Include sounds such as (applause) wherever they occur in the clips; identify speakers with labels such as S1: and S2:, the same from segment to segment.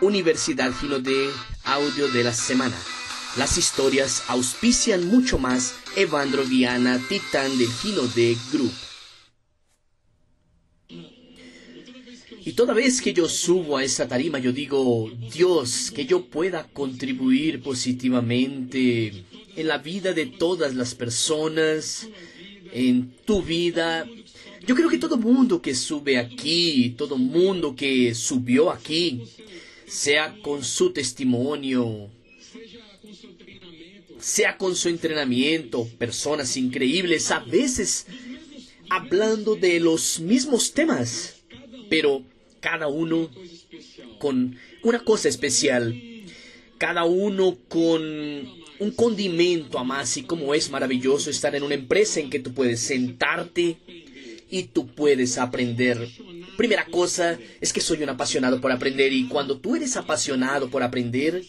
S1: Universidad de Audio de la Semana. Las historias auspician mucho más Evandro Viana, titán del de Group. Y toda vez que yo subo a esa tarima, yo digo, Dios, que yo pueda contribuir positivamente en la vida de todas las personas, en tu vida. Yo creo que todo mundo que sube aquí, todo mundo que subió aquí, sea con su testimonio, sea con su entrenamiento, personas increíbles, a veces hablando de los mismos temas, pero cada uno con una cosa especial, cada uno con un condimento a más y como es maravilloso estar en una empresa en que tú puedes sentarte y tú puedes aprender. Primera cosa es que soy un apasionado por aprender y cuando tú eres apasionado por aprender,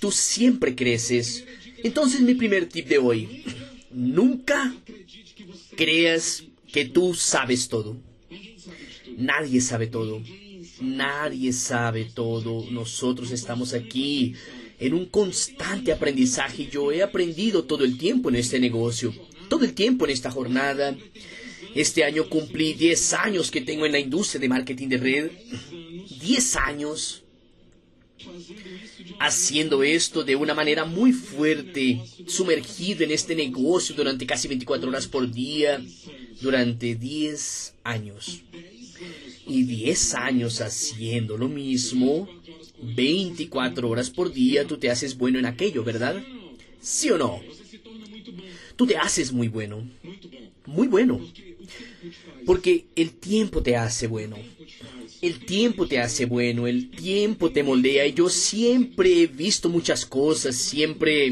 S1: tú siempre creces. Entonces mi primer tip de hoy, nunca creas que tú sabes todo. Nadie sabe todo. Nadie sabe todo. Nosotros estamos aquí en un constante aprendizaje. Yo he aprendido todo el tiempo en este negocio, todo el tiempo en esta jornada. Este año cumplí 10 años que tengo en la industria de marketing de red. 10 años haciendo esto de una manera muy fuerte, sumergido en este negocio durante casi 24 horas por día, durante 10 años y 10 años haciendo lo mismo, 24 horas por día tú te haces bueno en aquello, ¿verdad? ¿Sí o no? Tú te haces muy bueno. Muy bueno. Porque el tiempo te hace bueno. El tiempo te hace bueno, el tiempo te moldea y yo siempre he visto muchas cosas, siempre...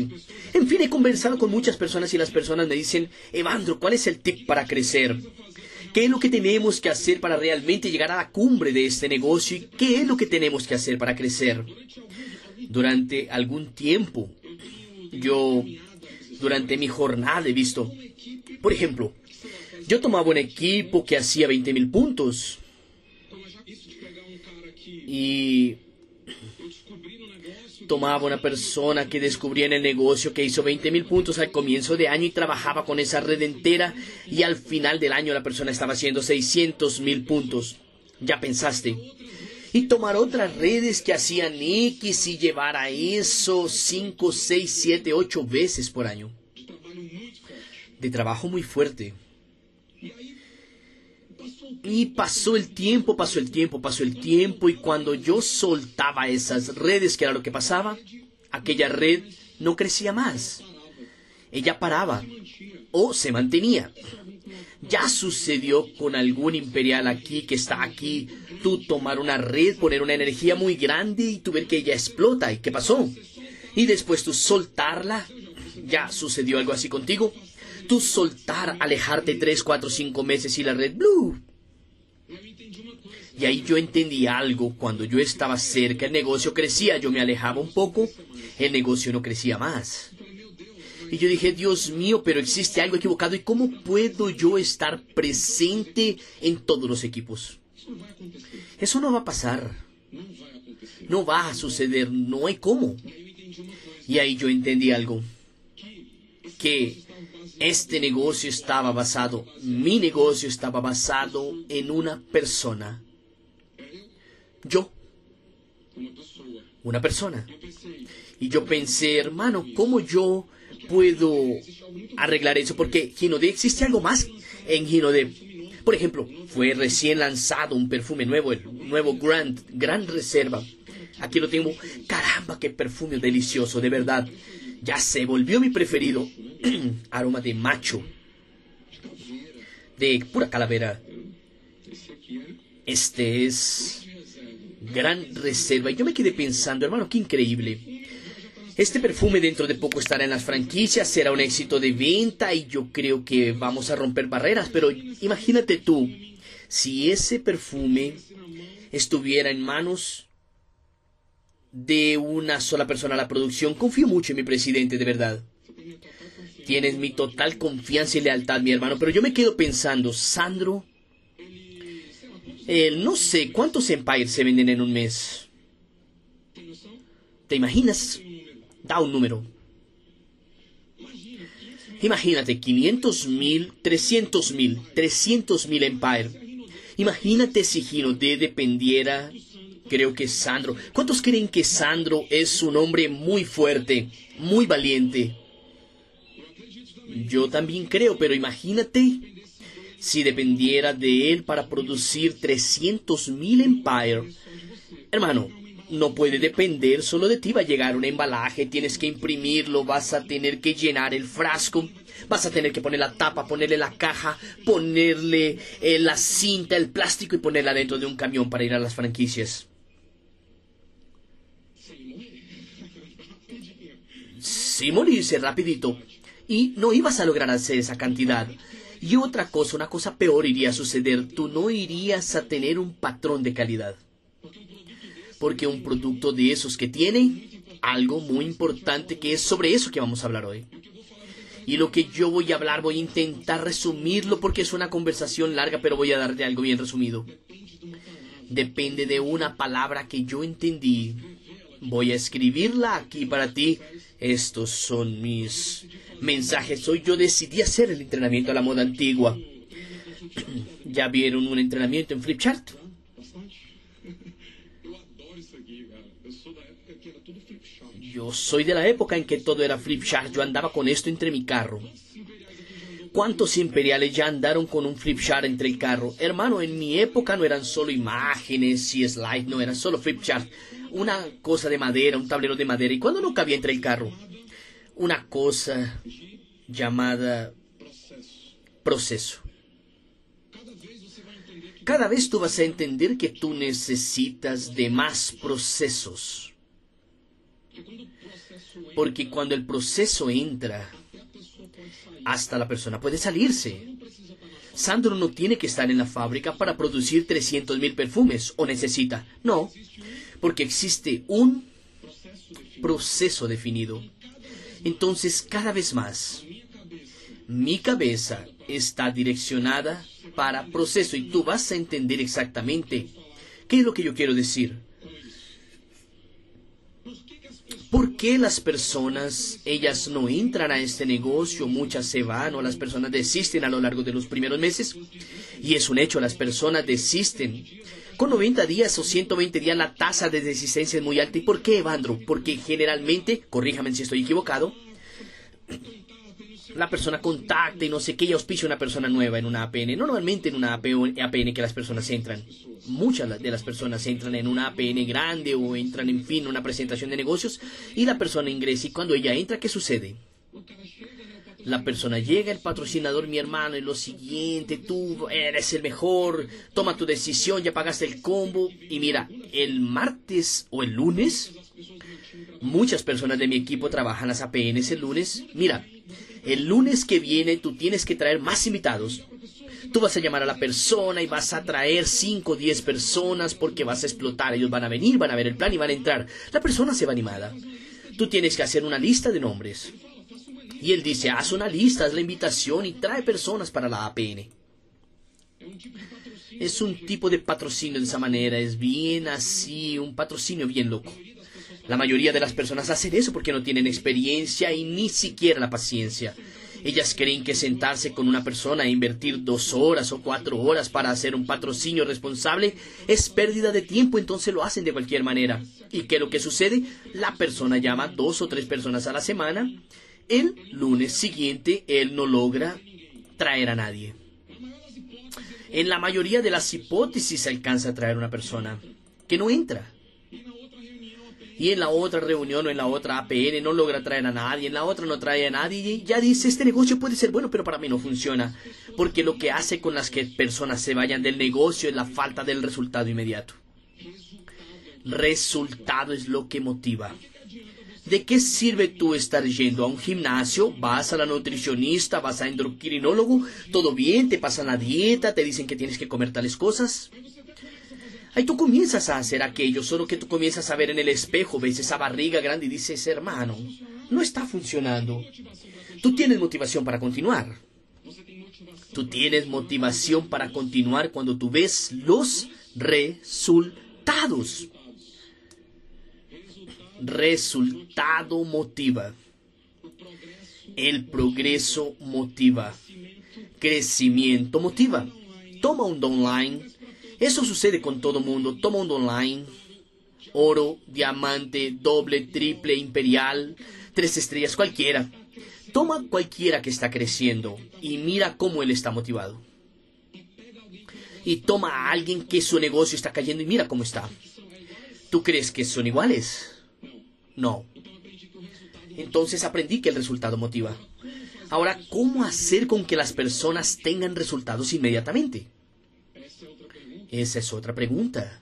S1: En fin, he conversado con muchas personas y las personas me dicen, Evandro, ¿cuál es el tip para crecer? ¿Qué es lo que tenemos que hacer para realmente llegar a la cumbre de este negocio? ¿Y qué es lo que tenemos que hacer para crecer? Durante algún tiempo, yo, durante mi jornada he visto, por ejemplo, yo tomaba un equipo que hacía 20 mil puntos y tomaba una persona que descubría en el negocio que hizo 20 mil puntos al comienzo de año y trabajaba con esa red entera y al final del año la persona estaba haciendo 600 mil puntos. Ya pensaste. Y tomar otras redes que hacían X y llevar a eso 5, 6, 7, 8 veces por año. De trabajo muy fuerte. Y pasó el tiempo, pasó el tiempo, pasó el tiempo, y cuando yo soltaba esas redes, que era lo que pasaba, aquella red no crecía más. Ella paraba o se mantenía. Ya sucedió con algún imperial aquí que está aquí, tú tomar una red, poner una energía muy grande y tú ver que ella explota. ¿Y qué pasó? Y después tú soltarla. Ya sucedió algo así contigo. Tú soltar, alejarte tres, cuatro, cinco meses y la red blue y ahí yo entendí algo. Cuando yo estaba cerca, el negocio crecía, yo me alejaba un poco, el negocio no crecía más. Y yo dije, Dios mío, pero existe algo equivocado. ¿Y cómo puedo yo estar presente en todos los equipos? Eso no va a pasar. No va a suceder. No hay cómo. Y ahí yo entendí algo. Que este negocio estaba basado, mi negocio estaba basado en una persona yo. Una persona. Y yo pensé, hermano, ¿cómo yo puedo arreglar eso? Porque Ginode existe algo más en Ginode. Por ejemplo, fue recién lanzado un perfume nuevo, el nuevo Grand, Gran Reserva. Aquí lo tengo. Caramba, qué perfume delicioso, de verdad. Ya se volvió mi preferido. (clears throat) Aroma de macho. De pura calavera. Este es gran reserva. Y yo me quedé pensando, hermano, qué increíble. Este perfume dentro de poco estará en las franquicias, será un éxito de venta y yo creo que vamos a romper barreras. Pero imagínate tú, si ese perfume estuviera en manos de una sola persona la producción, confío mucho en mi presidente, de verdad. Tienes mi total confianza y lealtad, mi hermano, pero yo me quedo pensando, Sandro no sé, ¿cuántos Empires se venden en un mes? ¿Te imaginas? Da un número. Imagínate, 500 mil, 300 mil, 300 mil Empire. Imagínate si Ginodé dependiera, creo que Sandro. ¿Cuántos creen que Sandro es un hombre muy fuerte, muy valiente? Yo también creo, pero imagínate si dependiera de él para producir 300 mil Empire. Hermano, no puede depender solo de ti. Va a llegar un embalaje, tienes que imprimirlo, vas a tener que llenar el frasco, vas a tener que poner la tapa, ponerle la caja, ponerle eh, la cinta, el plástico y ponerla dentro de un camión para ir a las franquicias. Sí, morirse rapidito. Y no ibas a lograr hacer esa cantidad. Y otra cosa, una cosa peor iría a suceder. Tú no irías a tener un patrón de calidad porque un producto de esos que tiene algo muy importante que es sobre eso que vamos a hablar hoy. Y lo que yo voy a hablar voy a intentar resumirlo porque es una conversación larga, pero voy a darte algo bien resumido. Depende de una palabra que yo entendí. Voy a escribirla aquí para ti. Estos son mis mensajes. Hoy yo decidí hacer el entrenamiento a la moda antigua. (clears throat) ¿Ya vieron un entrenamiento en Flipchart? Yo soy de la época en que todo era flip chart. Yo andaba con esto entre mi carro. ¿Cuántos imperiales ya andaron con un flip chart entre el carro? Hermano, en mi época no eran solo imágenes y slides, no eran solo flip chart. Una cosa de madera, un tablero de madera. ¿Y cuándo no cabía entre el carro? Una cosa llamada proceso. Cada vez tú vas a entender que tú necesitas de más procesos. Porque cuando el proceso entra, hasta la persona puede salirse. Sandro no tiene que estar en la fábrica para producir 300.000 perfumes, o necesita. No, porque existe un proceso definido. Entonces, cada vez más, mi cabeza está direccionada para proceso y tú vas a entender exactamente qué es lo que yo quiero decir. ¿Por qué las personas, ellas no entran a este negocio? Muchas se van o las personas desisten a lo largo de los primeros meses. Y es un hecho, las personas desisten. Con 90 días o 120 días la tasa de desistencia es muy alta. ¿Y por qué, Evandro? Porque generalmente, corríjame si estoy equivocado, la persona contacta y no sé qué y auspicia una persona nueva en una APN. Normalmente en una APN que las personas entran. Muchas de las personas entran en una APN grande o entran, en fin, una presentación de negocios y la persona ingresa. Y cuando ella entra, ¿qué sucede? La persona llega, el patrocinador, mi hermano, y lo siguiente, tú eres el mejor, toma tu decisión, ya pagaste el combo. Y mira, el martes o el lunes, muchas personas de mi equipo trabajan las APNs el lunes. Mira, el lunes que viene tú tienes que traer más invitados. Tú vas a llamar a la persona y vas a traer 5 o 10 personas porque vas a explotar. Ellos van a venir, van a ver el plan y van a entrar. La persona se va animada. Tú tienes que hacer una lista de nombres. Y él dice, haz una lista, haz la invitación y trae personas para la APN. Es un tipo de patrocinio de esa manera, es bien así, un patrocinio bien loco. La mayoría de las personas hacen eso porque no tienen experiencia y ni siquiera la paciencia. Ellas creen que sentarse con una persona e invertir dos horas o cuatro horas para hacer un patrocinio responsable es pérdida de tiempo, entonces lo hacen de cualquier manera. ¿Y qué es lo que sucede? La persona llama dos o tres personas a la semana. El lunes siguiente él no logra traer a nadie. En la mayoría de las hipótesis se alcanza a traer una persona que no entra y en la otra reunión o en la otra APN no logra traer a nadie, en la otra no trae a nadie y ya dice, este negocio puede ser bueno, pero para mí no funciona, porque lo que hace con las que personas se vayan del negocio es la falta del resultado inmediato. Resultado es lo que motiva. ¿De qué sirve tú estar yendo a un gimnasio? Vas a la nutricionista, vas a endocrinólogo, todo bien, te pasan la dieta, te dicen que tienes que comer tales cosas. Ahí tú comienzas a hacer aquello, solo que tú comienzas a ver en el espejo, ves esa barriga grande y dices, hermano, no está funcionando. Tú tienes motivación para continuar. Tú tienes motivación para continuar cuando tú ves los resultados. Resultado motiva. El progreso motiva. Crecimiento motiva. Toma un online. Eso sucede con todo mundo. Toma un online. Oro, diamante, doble, triple, imperial, tres estrellas, cualquiera. Toma cualquiera que está creciendo y mira cómo él está motivado. Y toma a alguien que su negocio está cayendo y mira cómo está. ¿Tú crees que son iguales? No. Entonces aprendí que el resultado motiva. Ahora, ¿cómo hacer con que las personas tengan resultados inmediatamente? Esa es otra pregunta.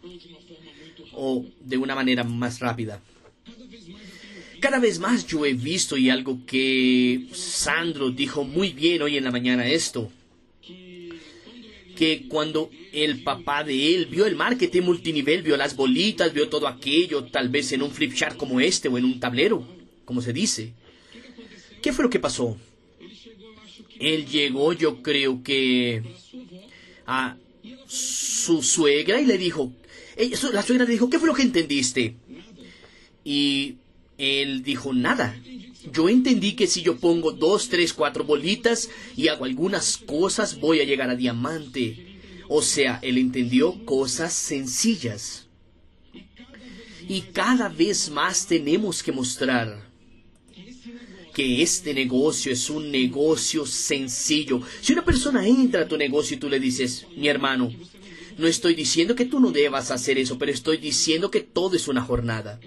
S1: O de una manera más rápida. Cada vez más yo he visto y algo que Sandro dijo muy bien hoy en la mañana esto, que cuando el papá de él vio el marketing multinivel, vio las bolitas, vio todo aquello, tal vez en un flip chart como este o en un tablero, como se dice, ¿qué fue lo que pasó? Él llegó, yo creo que a su suegra y le dijo, la suegra le dijo, ¿qué fue lo que entendiste? Y él dijo nada. Yo entendí que si yo pongo dos, tres, cuatro bolitas y hago algunas cosas, voy a llegar a diamante. O sea, él entendió cosas sencillas. Y cada vez más tenemos que mostrar que este negocio es un negocio sencillo. Si una persona entra a tu negocio y tú le dices, mi hermano, no estoy diciendo que tú no debas hacer eso, pero estoy diciendo que todo es una jornada.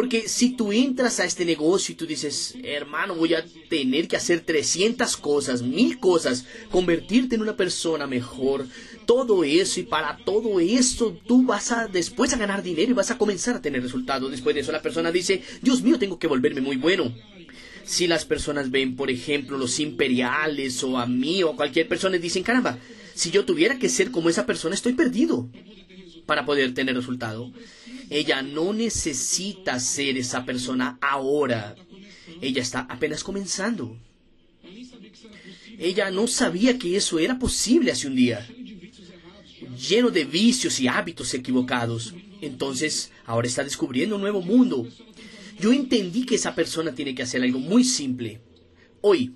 S1: Porque si tú entras a este negocio y tú dices, hermano, voy a tener que hacer 300 cosas, mil cosas, convertirte en una persona mejor, todo eso y para todo esto tú vas a después a ganar dinero y vas a comenzar a tener resultados. Después de eso la persona dice, Dios mío, tengo que volverme muy bueno. Si las personas ven, por ejemplo, los imperiales o a mí o a cualquier persona y dicen, caramba, si yo tuviera que ser como esa persona, estoy perdido para poder tener resultado. Ella no necesita ser esa persona ahora. Ella está apenas comenzando. Ella no sabía que eso era posible hace un día. Lleno de vicios y hábitos equivocados. Entonces, ahora está descubriendo un nuevo mundo. Yo entendí que esa persona tiene que hacer algo muy simple. Hoy.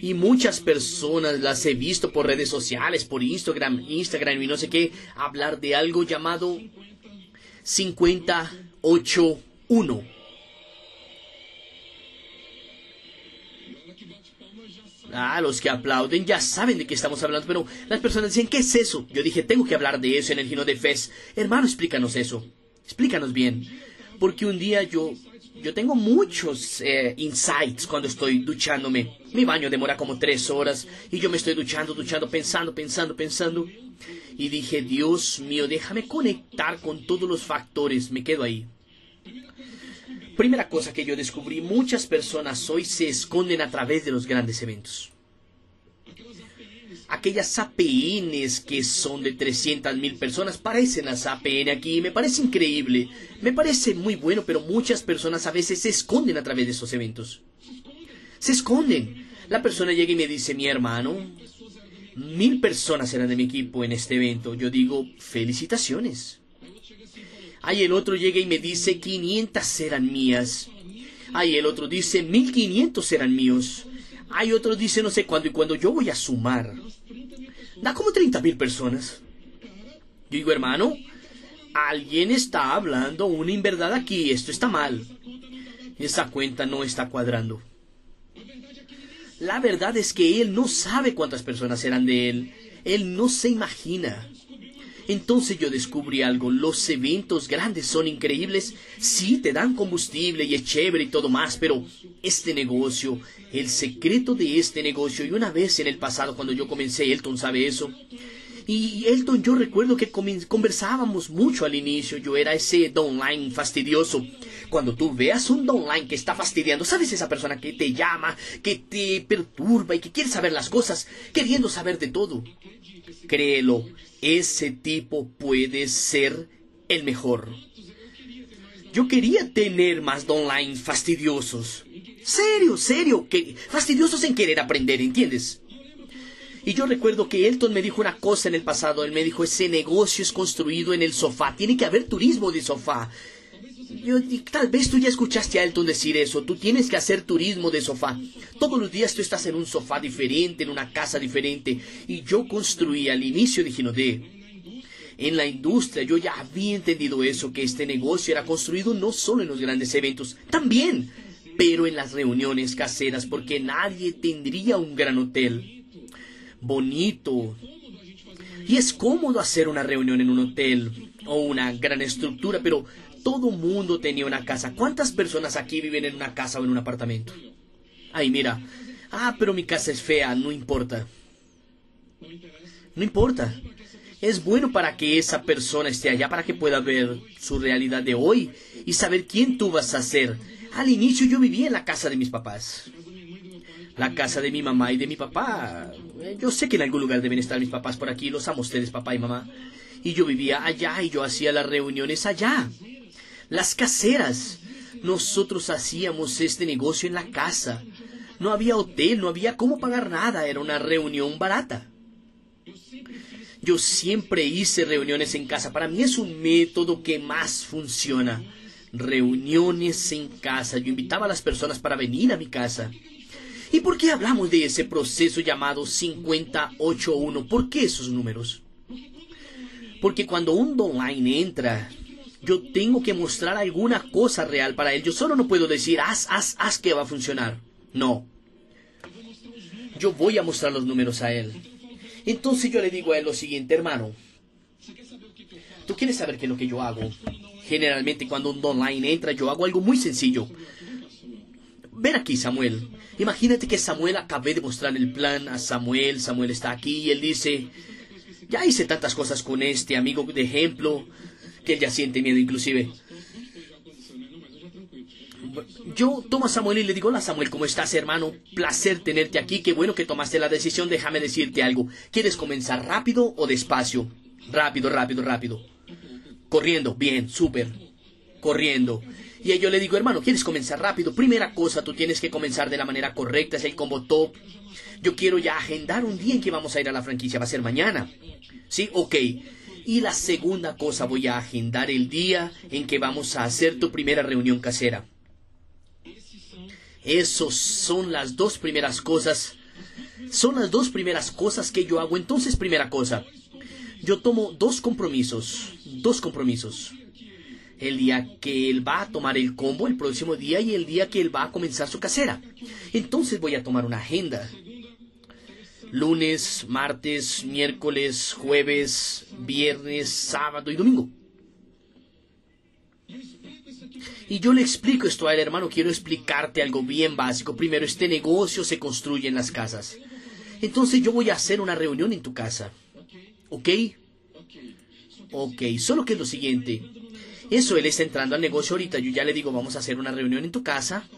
S1: Y muchas personas las he visto por redes sociales, por Instagram, Instagram y no sé qué, hablar de algo llamado 581. Ah, los que aplauden ya saben de qué estamos hablando, pero las personas dicen, ¿qué es eso? Yo dije, tengo que hablar de eso en el Gino de Fes. Hermano, explícanos eso. Explícanos bien. Porque un día yo, yo tengo muchos eh, insights cuando estoy duchándome. Mi baño demora como tres horas y yo me estoy duchando, duchando, pensando, pensando, pensando y dije, Dios mío, déjame conectar con todos los factores, me quedo ahí. Primera cosa que yo descubrí, muchas personas hoy se esconden a través de los grandes eventos. Aquellas APNs que son de 300 mil personas parecen las APN aquí, me parece increíble, me parece muy bueno, pero muchas personas a veces se esconden a través de esos eventos. Se esconden. La persona llega y me dice, mi hermano, mil personas eran de mi equipo en este evento. Yo digo, felicitaciones. Ahí el otro llega y me dice, 500 eran mías. Ahí el otro dice, 1500 eran míos. Hay otro dice no sé cuándo y cuando yo voy a sumar. Da como 30 mil personas. Yo digo, hermano, alguien está hablando una inverdad aquí, esto está mal. Esa cuenta no está cuadrando. La verdad es que él no sabe cuántas personas eran de él. Él no se imagina. Entonces yo descubrí algo, los eventos grandes son increíbles, sí te dan combustible y es chévere y todo más, pero este negocio, el secreto de este negocio, y una vez en el pasado cuando yo comencé, Elton sabe eso, y Elton yo recuerdo que conversábamos mucho al inicio, yo era ese online fastidioso, cuando tú veas un online que está fastidiando, ¿sabes esa persona que te llama, que te perturba y que quiere saber las cosas, queriendo saber de todo? Créelo, ese tipo puede ser el mejor. Yo quería tener más online fastidiosos. Serio, serio, que fastidiosos en querer aprender, ¿entiendes? Y yo recuerdo que Elton me dijo una cosa en el pasado. Él me dijo, ese negocio es construido en el sofá. Tiene que haber turismo de sofá. Tal vez tú ya escuchaste a Elton decir eso. Tú tienes que hacer turismo de sofá. Todos los días tú estás en un sofá diferente, en una casa diferente. Y yo construí al inicio de Ginodé. En la industria yo ya había entendido eso, que este negocio era construido no solo en los grandes eventos, también, pero en las reuniones caseras, porque nadie tendría un gran hotel bonito. Y es cómodo hacer una reunión en un hotel o una gran estructura, pero todo mundo tenía una casa. ¿Cuántas personas aquí viven en una casa o en un apartamento? Ay, mira. Ah, pero mi casa es fea, no importa. No importa. Es bueno para que esa persona esté allá, para que pueda ver su realidad de hoy y saber quién tú vas a ser. Al inicio yo vivía en la casa de mis papás. La casa de mi mamá y de mi papá. Yo sé que en algún lugar deben estar mis papás por aquí. Los amo ustedes, papá y mamá. Y yo vivía allá y yo hacía las reuniones allá las caseras. Nosotros hacíamos este negocio en la casa. No había hotel, no había cómo pagar nada, era una reunión barata. Yo siempre hice reuniones en casa. Para mí es un método que más funciona. Reuniones en casa. Yo invitaba a las personas para venir a mi casa. ¿Y por qué hablamos de ese proceso llamado 581? ¿Por qué esos números? Porque cuando un online entra, yo tengo que mostrar alguna cosa real para él. Yo solo no puedo decir, haz, haz, haz que va a funcionar. No. Yo voy a mostrar los números a él. Entonces yo le digo a él lo siguiente, hermano. ¿Tú quieres saber qué es lo que yo hago? Generalmente cuando un online entra, yo hago algo muy sencillo. Ven aquí, Samuel. Imagínate que Samuel acabé de mostrar el plan a Samuel. Samuel está aquí y él dice, ya hice tantas cosas con este amigo de ejemplo que él ya siente miedo inclusive. Yo tomo a Samuel y le digo, hola Samuel, ¿cómo estás hermano? Placer tenerte aquí, qué bueno que tomaste la decisión, déjame decirte algo. ¿Quieres comenzar rápido o despacio? Rápido, rápido, rápido. Corriendo, bien, súper. Corriendo. Y yo le digo, hermano, ¿quieres comenzar rápido? Primera cosa, tú tienes que comenzar de la manera correcta, es el combo top. Yo quiero ya agendar un día en que vamos a ir a la franquicia, va a ser mañana. ¿Sí? Ok. Y la segunda cosa, voy a agendar el día en que vamos a hacer tu primera reunión casera. Esas son las dos primeras cosas. Son las dos primeras cosas que yo hago. Entonces, primera cosa, yo tomo dos compromisos. Dos compromisos. El día que él va a tomar el combo el próximo día y el día que él va a comenzar su casera. Entonces voy a tomar una agenda lunes, martes, miércoles, jueves, viernes, sábado y domingo. Y yo le explico esto a él, hermano, quiero explicarte algo bien básico. Primero, este negocio se construye en las casas. Entonces yo voy a hacer una reunión en tu casa. ¿Ok? Ok, solo que es lo siguiente. Eso, él está entrando al negocio ahorita. Yo ya le digo, vamos a hacer una reunión en tu casa.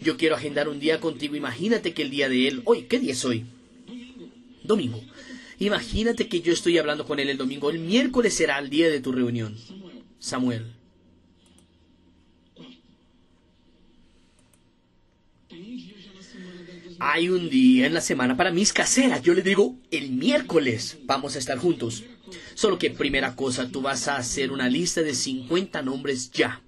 S1: Yo quiero agendar un día contigo. Imagínate que el día de él... Hoy, ¿qué día es hoy? Domingo. Imagínate que yo estoy hablando con él el domingo. El miércoles será el día de tu reunión. Samuel. Hay un día en la semana para mis caseras. Yo le digo, el miércoles vamos a estar juntos. Solo que primera cosa, tú vas a hacer una lista de 50 nombres ya.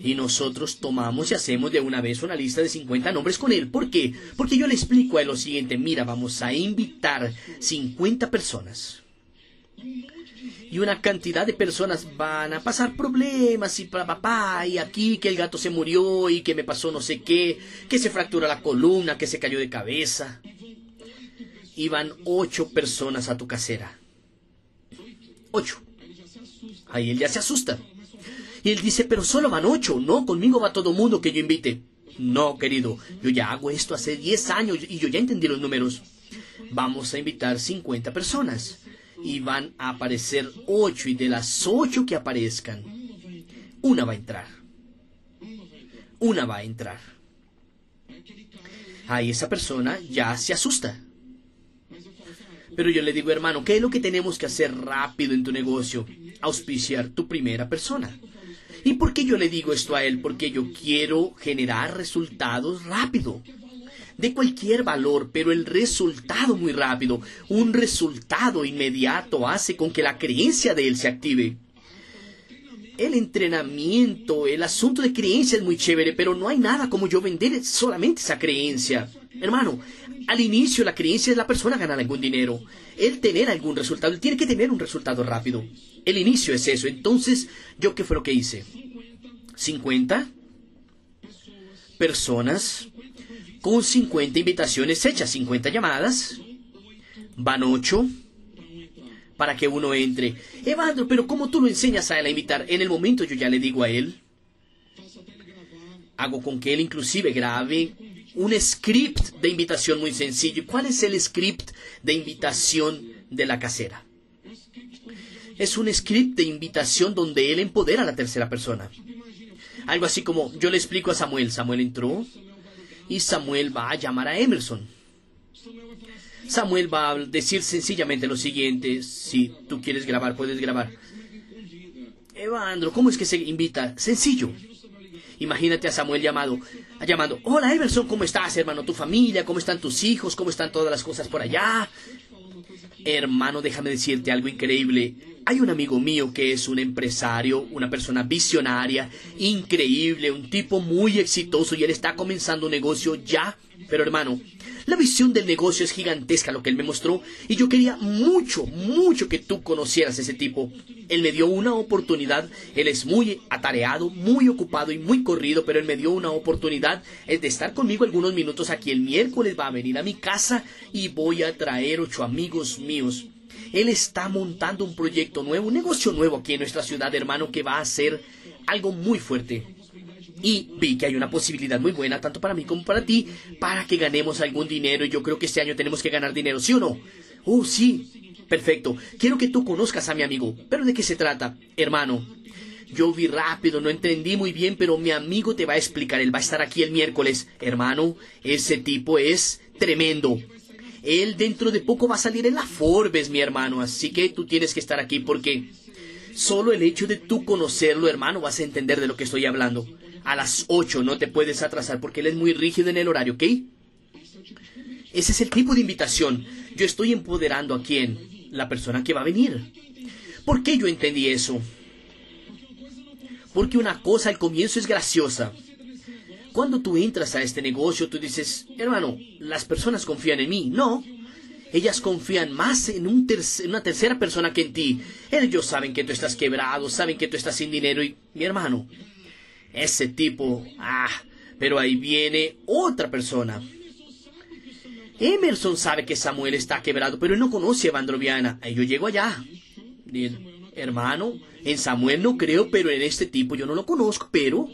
S1: Y nosotros tomamos y hacemos de una vez una lista de 50 nombres con él. ¿Por qué? Porque yo le explico a él lo siguiente, mira, vamos a invitar 50 personas. Y una cantidad de personas van a pasar problemas y papá, y aquí que el gato se murió y que me pasó no sé qué, que se fractura la columna, que se cayó de cabeza. Y van ocho personas a tu casera. Ocho. Ahí él ya se asusta. Y él dice, pero solo van ocho, no, conmigo va todo mundo que yo invite. No, querido, yo ya hago esto hace diez años y yo ya entendí los números. Vamos a invitar cincuenta personas y van a aparecer ocho y de las ocho que aparezcan, una va a entrar. Una va a entrar. Ahí esa persona ya se asusta. Pero yo le digo, hermano, ¿qué es lo que tenemos que hacer rápido en tu negocio? Auspiciar tu primera persona. ¿Y por qué yo le digo esto a él? Porque yo quiero generar resultados rápido. De cualquier valor, pero el resultado muy rápido, un resultado inmediato hace con que la creencia de él se active. el entrenamiento, el asunto de creencia es muy chévere, pero no hay nada como yo vender solamente esa creencia. Hermano, al inicio la creencia es la persona ganar algún dinero, el tener algún resultado, él tiene que tener un resultado rápido. El inicio es eso. Entonces, ¿yo qué fue lo que hice? 50 personas con 50 invitaciones hechas, 50 llamadas, van 8 para que uno entre. Evandro, pero ¿cómo tú lo enseñas a él a invitar? En el momento yo ya le digo a él, hago con que él inclusive grabe un script de invitación muy sencillo. ¿Cuál es el script de invitación de la casera? Es un script de invitación donde él empodera a la tercera persona. Algo así como yo le explico a Samuel, Samuel entró y Samuel va a llamar a Emerson. Samuel va a decir sencillamente lo siguiente, si tú quieres grabar, puedes grabar. Evandro, ¿cómo es que se invita? Sencillo. Imagínate a Samuel llamado, llamando, hola Emerson, ¿cómo estás, hermano? ¿Tu familia? ¿Cómo están tus hijos? ¿Cómo están todas las cosas por allá? Hermano, déjame decirte algo increíble. Hay un amigo mío que es un empresario, una persona visionaria, increíble, un tipo muy exitoso y él está comenzando un negocio ya. Pero hermano, la visión del negocio es gigantesca lo que él me mostró y yo quería mucho, mucho que tú conocieras a ese tipo. Él me dio una oportunidad, él es muy atareado, muy ocupado y muy corrido, pero él me dio una oportunidad de estar conmigo algunos minutos aquí el miércoles, va a venir a mi casa y voy a traer ocho amigos míos. Él está montando un proyecto nuevo, un negocio nuevo aquí en nuestra ciudad, hermano, que va a ser algo muy fuerte y vi que hay una posibilidad muy buena, tanto para mí como para ti, para que ganemos algún dinero. Y yo creo que este año tenemos que ganar dinero, ¿sí o no? Oh, sí. Perfecto. Quiero que tú conozcas a mi amigo. ¿Pero de qué se trata? Hermano, yo vi rápido, no entendí muy bien, pero mi amigo te va a explicar. Él va a estar aquí el miércoles. Hermano, ese tipo es tremendo. Él dentro de poco va a salir en la Forbes, mi hermano. Así que tú tienes que estar aquí porque solo el hecho de tú conocerlo, hermano, vas a entender de lo que estoy hablando a las 8, no te puedes atrasar porque él es muy rígido en el horario, ¿ok? Ese es el tipo de invitación. Yo estoy empoderando a quién? La persona que va a venir. ¿Por qué yo entendí eso? Porque una cosa al comienzo es graciosa. Cuando tú entras a este negocio, tú dices, hermano, las personas confían en mí. No, ellas confían más en, un una tercera persona que en ti. Ellos saben que tú estás quebrado, saben que tú estás sin dinero y, mi hermano, ese tipo, ah, pero ahí viene otra persona. Emerson sabe que Samuel está quebrado, pero él no conoce a Vandroviana. Yo llego allá. hermano, en Samuel no creo, pero en este tipo yo no lo conozco, pero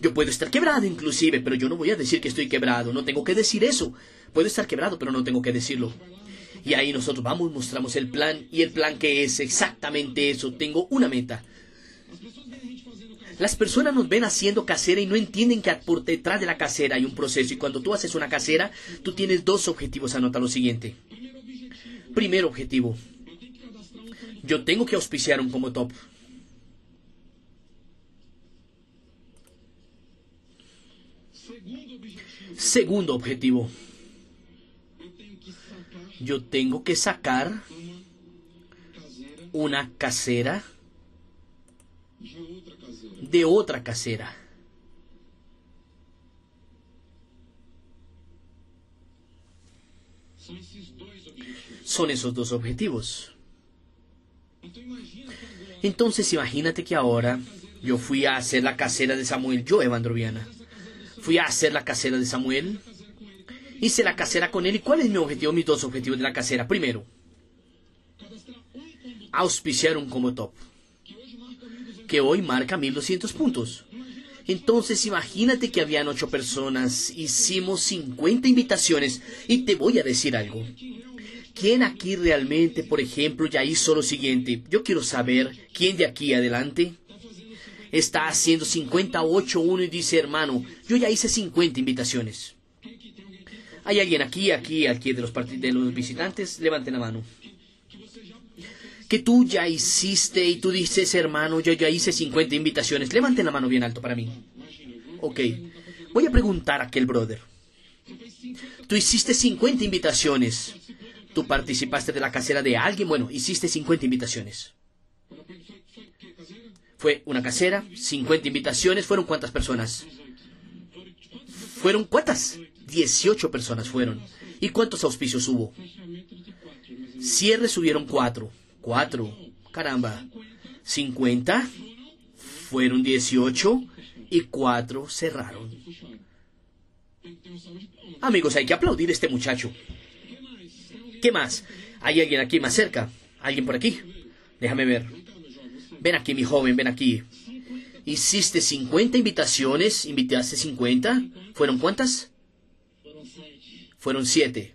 S1: yo puedo estar quebrado inclusive, pero yo no voy a decir que estoy quebrado, no tengo que decir eso. Puedo estar quebrado, pero no tengo que decirlo. Y ahí nosotros vamos, mostramos el plan, y el plan que es exactamente eso. Tengo una meta. Las personas nos ven haciendo casera y no entienden que por detrás de la casera hay un proceso. Y cuando tú haces una casera, tú tienes dos objetivos. Anota lo siguiente. Primer objetivo. Yo tengo que auspiciar un como top. Segundo objetivo. Yo tengo que sacar una casera de otra casera. Son esos dos objetivos. Entonces imagínate que ahora yo fui a hacer la casera de Samuel, yo Evandroviana. Fui a hacer la casera de Samuel. Hice la casera con él. ¿Y cuál es mi objetivo? Mis dos objetivos de la casera. Primero, auspiciar un como top que hoy marca 1200 puntos. Entonces imagínate que habían ocho personas, hicimos 50 invitaciones y te voy a decir algo. ¿Quién aquí realmente, por ejemplo, ya hizo lo siguiente? Yo quiero saber quién de aquí adelante está haciendo 58-1 y dice, hermano, yo ya hice 50 invitaciones. ¿Hay alguien aquí, aquí, aquí de los, de los visitantes? Levanten la mano que tú ya hiciste y tú dices, hermano, yo ya hice 50 invitaciones. Levanten la mano bien alto para mí. Ok. Voy a preguntar a aquel brother. Tú hiciste 50 invitaciones. Tú participaste de la casera de alguien. Bueno, hiciste 50 invitaciones. Fue una casera, 50 invitaciones, ¿fueron cuántas personas? ¿Fueron cuántas? 18 personas fueron. ¿Y cuántos auspicios hubo? Cierres subieron 4. 4. Caramba. 50. Fueron 18 y 4 cerraron. Amigos, hay que aplaudir a este muchacho. ¿Qué más? ¿Hay alguien aquí más cerca? ¿Alguien por aquí? Déjame ver. Ven aquí, mi joven, ven aquí. Hiciste 50 invitaciones, invitaste 50. ¿Fueron cuántas? Fueron 7.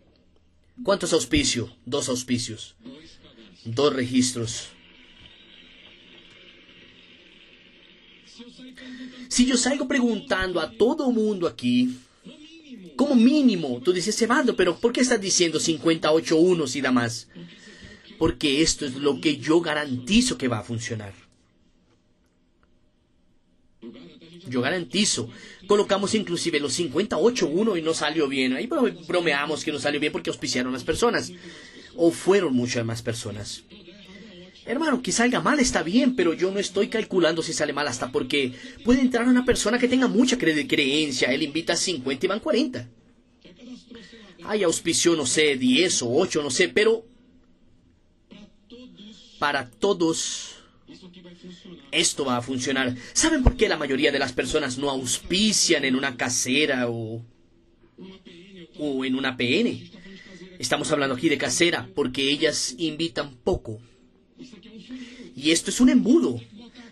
S1: ¿Cuántos auspicios? Dos auspicios. Dos registros. Si yo salgo preguntando a todo mundo aquí, como mínimo, tú dices, Sebando, pero ¿por qué estás diciendo 58 unos y da más? Porque esto es lo que yo garantizo que va a funcionar. Yo garantizo. Colocamos inclusive los 58 uno y no salió bien. Ahí bromeamos que no salió bien porque auspiciaron las personas. O fueron muchas más personas. Hermano, que salga mal está bien, pero yo no estoy calculando si sale mal hasta porque puede entrar una persona que tenga mucha creencia. Él invita a 50 y van 40. Hay auspicio, no sé, 10 o 8, no sé, pero para todos esto va a funcionar. ¿Saben por qué la mayoría de las personas no auspician en una casera o, o en una PN? Estamos hablando aquí de casera porque ellas invitan poco. Y esto es un embudo.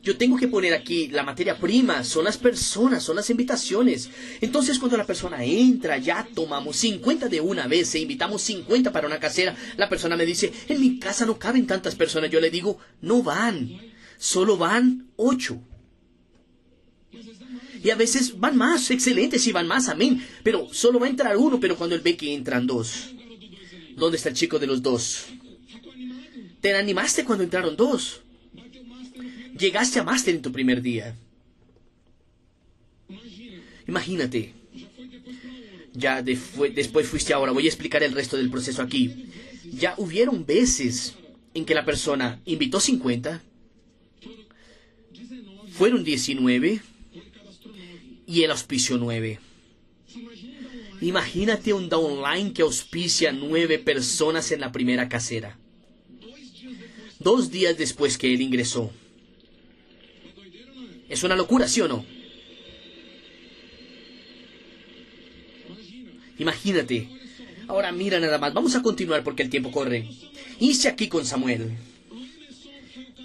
S1: Yo tengo que poner aquí la materia prima, son las personas, son las invitaciones. Entonces cuando la persona entra, ya tomamos 50 de una vez e invitamos 50 para una casera. La persona me dice, en mi casa no caben tantas personas. Yo le digo, no van, solo van 8. Y a veces van más, excelente, si van más, amén. Pero solo va a entrar uno, pero cuando él ve que entran dos. ¿Dónde está el chico de los dos? Te animaste cuando entraron dos. Llegaste a máster en tu primer día. Imagínate. Ya después fuiste ahora. Voy a explicar el resto del proceso aquí. Ya hubieron veces en que la persona invitó 50, fueron 19 y el auspicio 9. Imagínate un downline que auspicia 9 personas en la primera casera dos días después que él ingresó. Es una locura, ¿sí o no? Imagínate. Ahora mira nada más. Vamos a continuar porque el tiempo corre. Hice aquí con Samuel.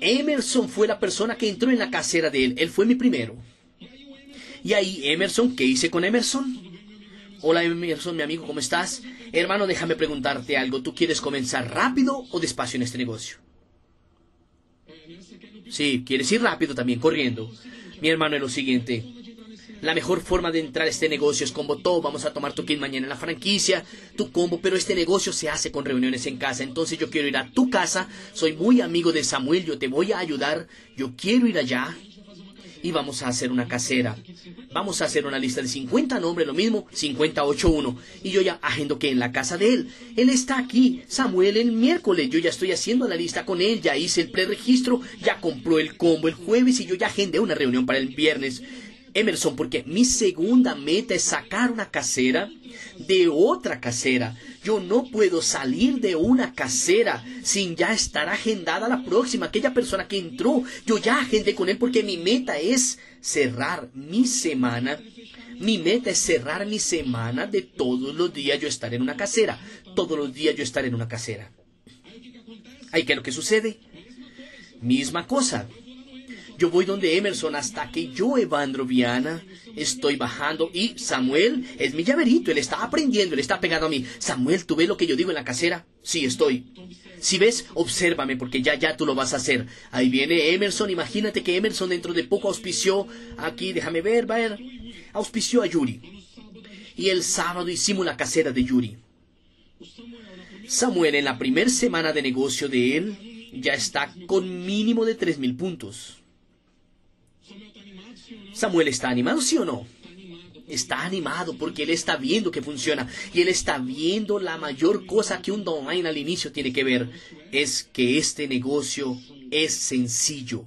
S1: Emerson fue la persona que entró en la casera de él. Él fue mi primero. Y ahí, Emerson, ¿qué hice con Emerson? Hola Emerson, mi amigo, ¿cómo estás? Hermano, déjame preguntarte algo. ¿Tú quieres comenzar rápido o despacio en este negocio? Sí, quieres ir rápido también, corriendo. Mi hermano, es lo siguiente. La mejor forma de entrar a este negocio es como todo. Vamos a tomar tu kit mañana en la franquicia, tu combo, pero este negocio se hace con reuniones en casa. Entonces yo quiero ir a tu casa. Soy muy amigo de Samuel, yo te voy a ayudar. Yo quiero ir allá y vamos a hacer una casera. Vamos a hacer una lista de 50 nombres, lo mismo, 58-1. Y yo ya agendo que en la casa de él. Él está aquí, Samuel, el miércoles. Yo ya estoy haciendo la lista con él, ya hice el preregistro, ya compró el combo el jueves y yo ya agendé una reunión para el viernes. Emerson, porque mi segunda meta es sacar una casera de otra casera. Yo no puedo salir de una casera sin ya estar agendada la próxima. Aquella persona que entró, yo ya agendé con él porque mi meta es cerrar mi semana. Mi meta es cerrar mi semana de todos los días yo estar en una casera. Todos los días yo estar en una casera. ¿Ahí qué es lo que sucede? Misma cosa. Yo voy donde Emerson hasta que yo, Evandro Viana, estoy bajando y Samuel es mi llaverito, él está aprendiendo, él está pegado a mí. Samuel, ¿tú ves lo que yo digo en la casera? Sí, estoy. Si ves, obsérvame porque ya, ya tú lo vas a hacer. Ahí viene Emerson, imagínate que Emerson dentro de poco auspició, aquí, déjame ver, va a ver, auspició a Yuri. Y el sábado hicimos la casera de Yuri. Samuel en la primera semana de negocio de él ya está con mínimo de tres mil puntos. Samuel está animado, ¿sí o no? Está animado porque él está viendo que funciona y él está viendo la mayor cosa que un online al inicio tiene que ver es que este negocio es sencillo.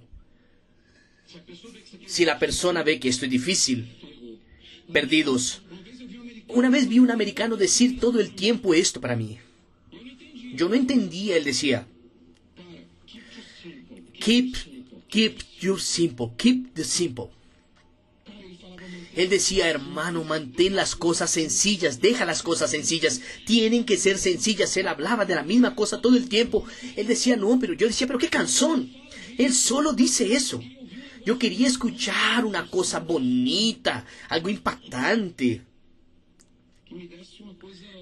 S1: Si la persona ve que esto es difícil, perdidos. Una vez vi un americano decir todo el tiempo esto para mí. Yo no entendía, él decía, keep, keep your simple, keep the simple. Él decía, hermano, mantén las cosas sencillas, deja las cosas sencillas, tienen que ser sencillas. Él hablaba de la misma cosa todo el tiempo. Él decía, no, pero yo decía, pero qué canción. Él solo dice eso. Yo quería escuchar una cosa bonita, algo impactante.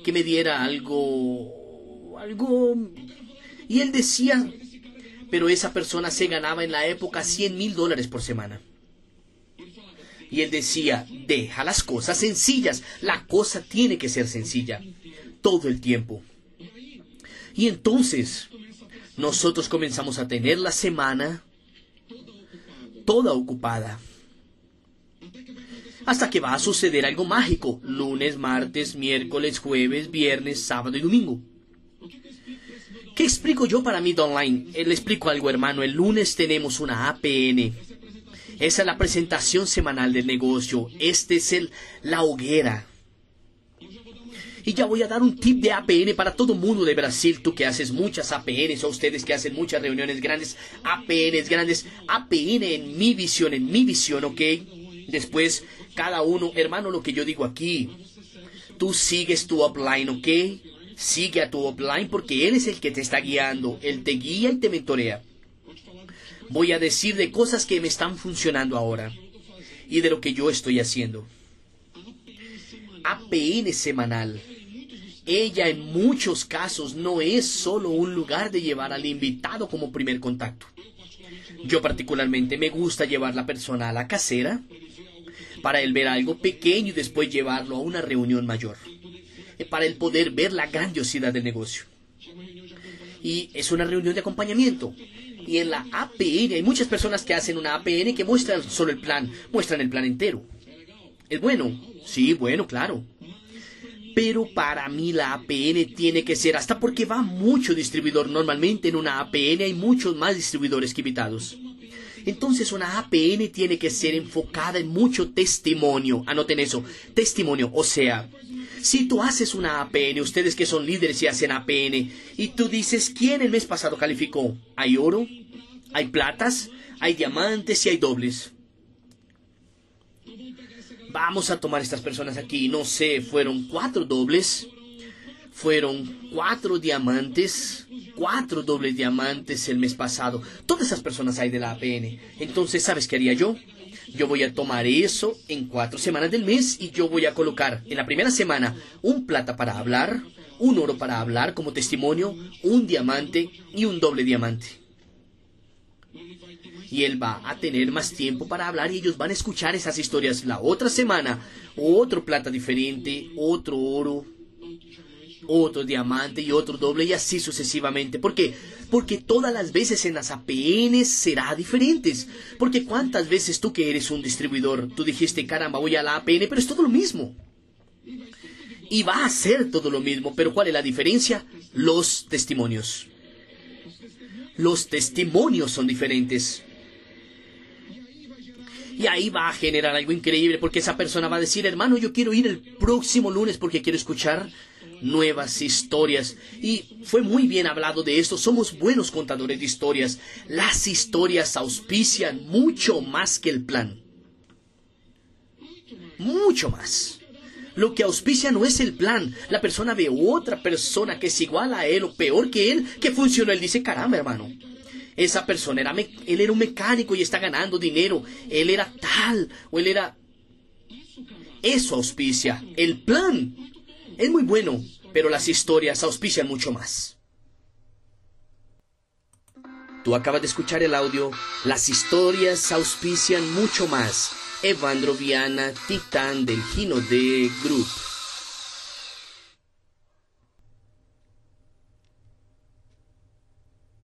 S1: Que me diera algo, algo... Y él decía, pero esa persona se ganaba en la época 100 mil dólares por semana. Y él decía, deja las cosas sencillas, la cosa tiene que ser sencilla, todo el tiempo. Y entonces, nosotros comenzamos a tener la semana toda ocupada. Hasta que va a suceder algo mágico, lunes, martes, miércoles, jueves, viernes, sábado y domingo. ¿Qué explico yo para mí online? Eh, le explico algo, hermano. El lunes tenemos una APN esa es la presentación semanal del negocio. Este es el, la hoguera. Y ya voy a dar un tip de APN para todo mundo de Brasil. Tú que haces muchas APNs o ustedes que hacen muchas reuniones grandes, APNs grandes, APN en mi visión, en mi visión, ¿ok? Después, cada uno, hermano, lo que yo digo aquí, tú sigues tu upline, ¿ok? Sigue a tu upline porque él es el que te está guiando, él te guía y te mentorea voy a decir de cosas que me están funcionando ahora y de lo que yo estoy haciendo. APN semanal. Ella en muchos casos no es solo un lugar de llevar al invitado como primer contacto. Yo particularmente me gusta llevar la persona a la casera para él ver algo pequeño y después llevarlo a una reunión mayor, eh, para él poder ver la grandiosidad del negocio. Y es una reunión de acompañamiento. Y en la APN hay muchas personas que hacen una APN que muestran solo el plan, muestran el plan entero. ¿Es bueno? Sí, bueno, claro. Pero para mí la APN tiene que ser, hasta porque va mucho distribuidor. Normalmente en una APN hay muchos más distribuidores que invitados. Entonces una APN tiene que ser enfocada en mucho testimonio. Anoten eso, testimonio. O sea, si tú haces una APN, ustedes que son líderes y hacen APN, y tú dices, ¿quién el mes pasado calificó? ¿Hay oro? ¿Hay platas? ¿Hay diamantes y hay dobles? Vamos a tomar estas personas aquí, no sé, fueron cuatro dobles, fueron cuatro diamantes, cuatro dobles diamantes el mes pasado. Todas esas personas hay de la APN. Entonces, ¿sabes qué haría yo? Yo voy a tomar eso en cuatro semanas del mes y yo voy a colocar en la primera semana un plata para hablar, un oro para hablar como testimonio, un diamante y un doble diamante. Y él va a tener más tiempo para hablar y ellos van a escuchar esas historias la otra semana. Otro plata diferente, otro oro, otro diamante y otro doble y así sucesivamente. ¿Por qué? Porque todas las veces en las APN será diferentes. Porque cuántas veces tú que eres un distribuidor, tú dijiste, caramba, voy a la APN, pero es todo lo mismo. Y va a ser todo lo mismo, pero ¿cuál es la diferencia? Los testimonios. Los testimonios son diferentes. Y ahí va a generar algo increíble porque esa persona va a decir, hermano, yo quiero ir el próximo lunes porque quiero escuchar nuevas historias. Y fue muy bien hablado de esto. Somos buenos contadores de historias. Las historias auspician mucho más que el plan. Mucho más. Lo que auspicia no es el plan. La persona ve otra persona que es igual a él o peor que él, que funcionó. Él dice, caramba, hermano. Esa persona era, él era un mecánico y está ganando dinero. Él era tal o él era... Eso auspicia. El plan es muy bueno, pero las historias auspician mucho más. Tú acabas de escuchar el audio Las historias auspician mucho más. Evandro Viana, titán del Gino de Group.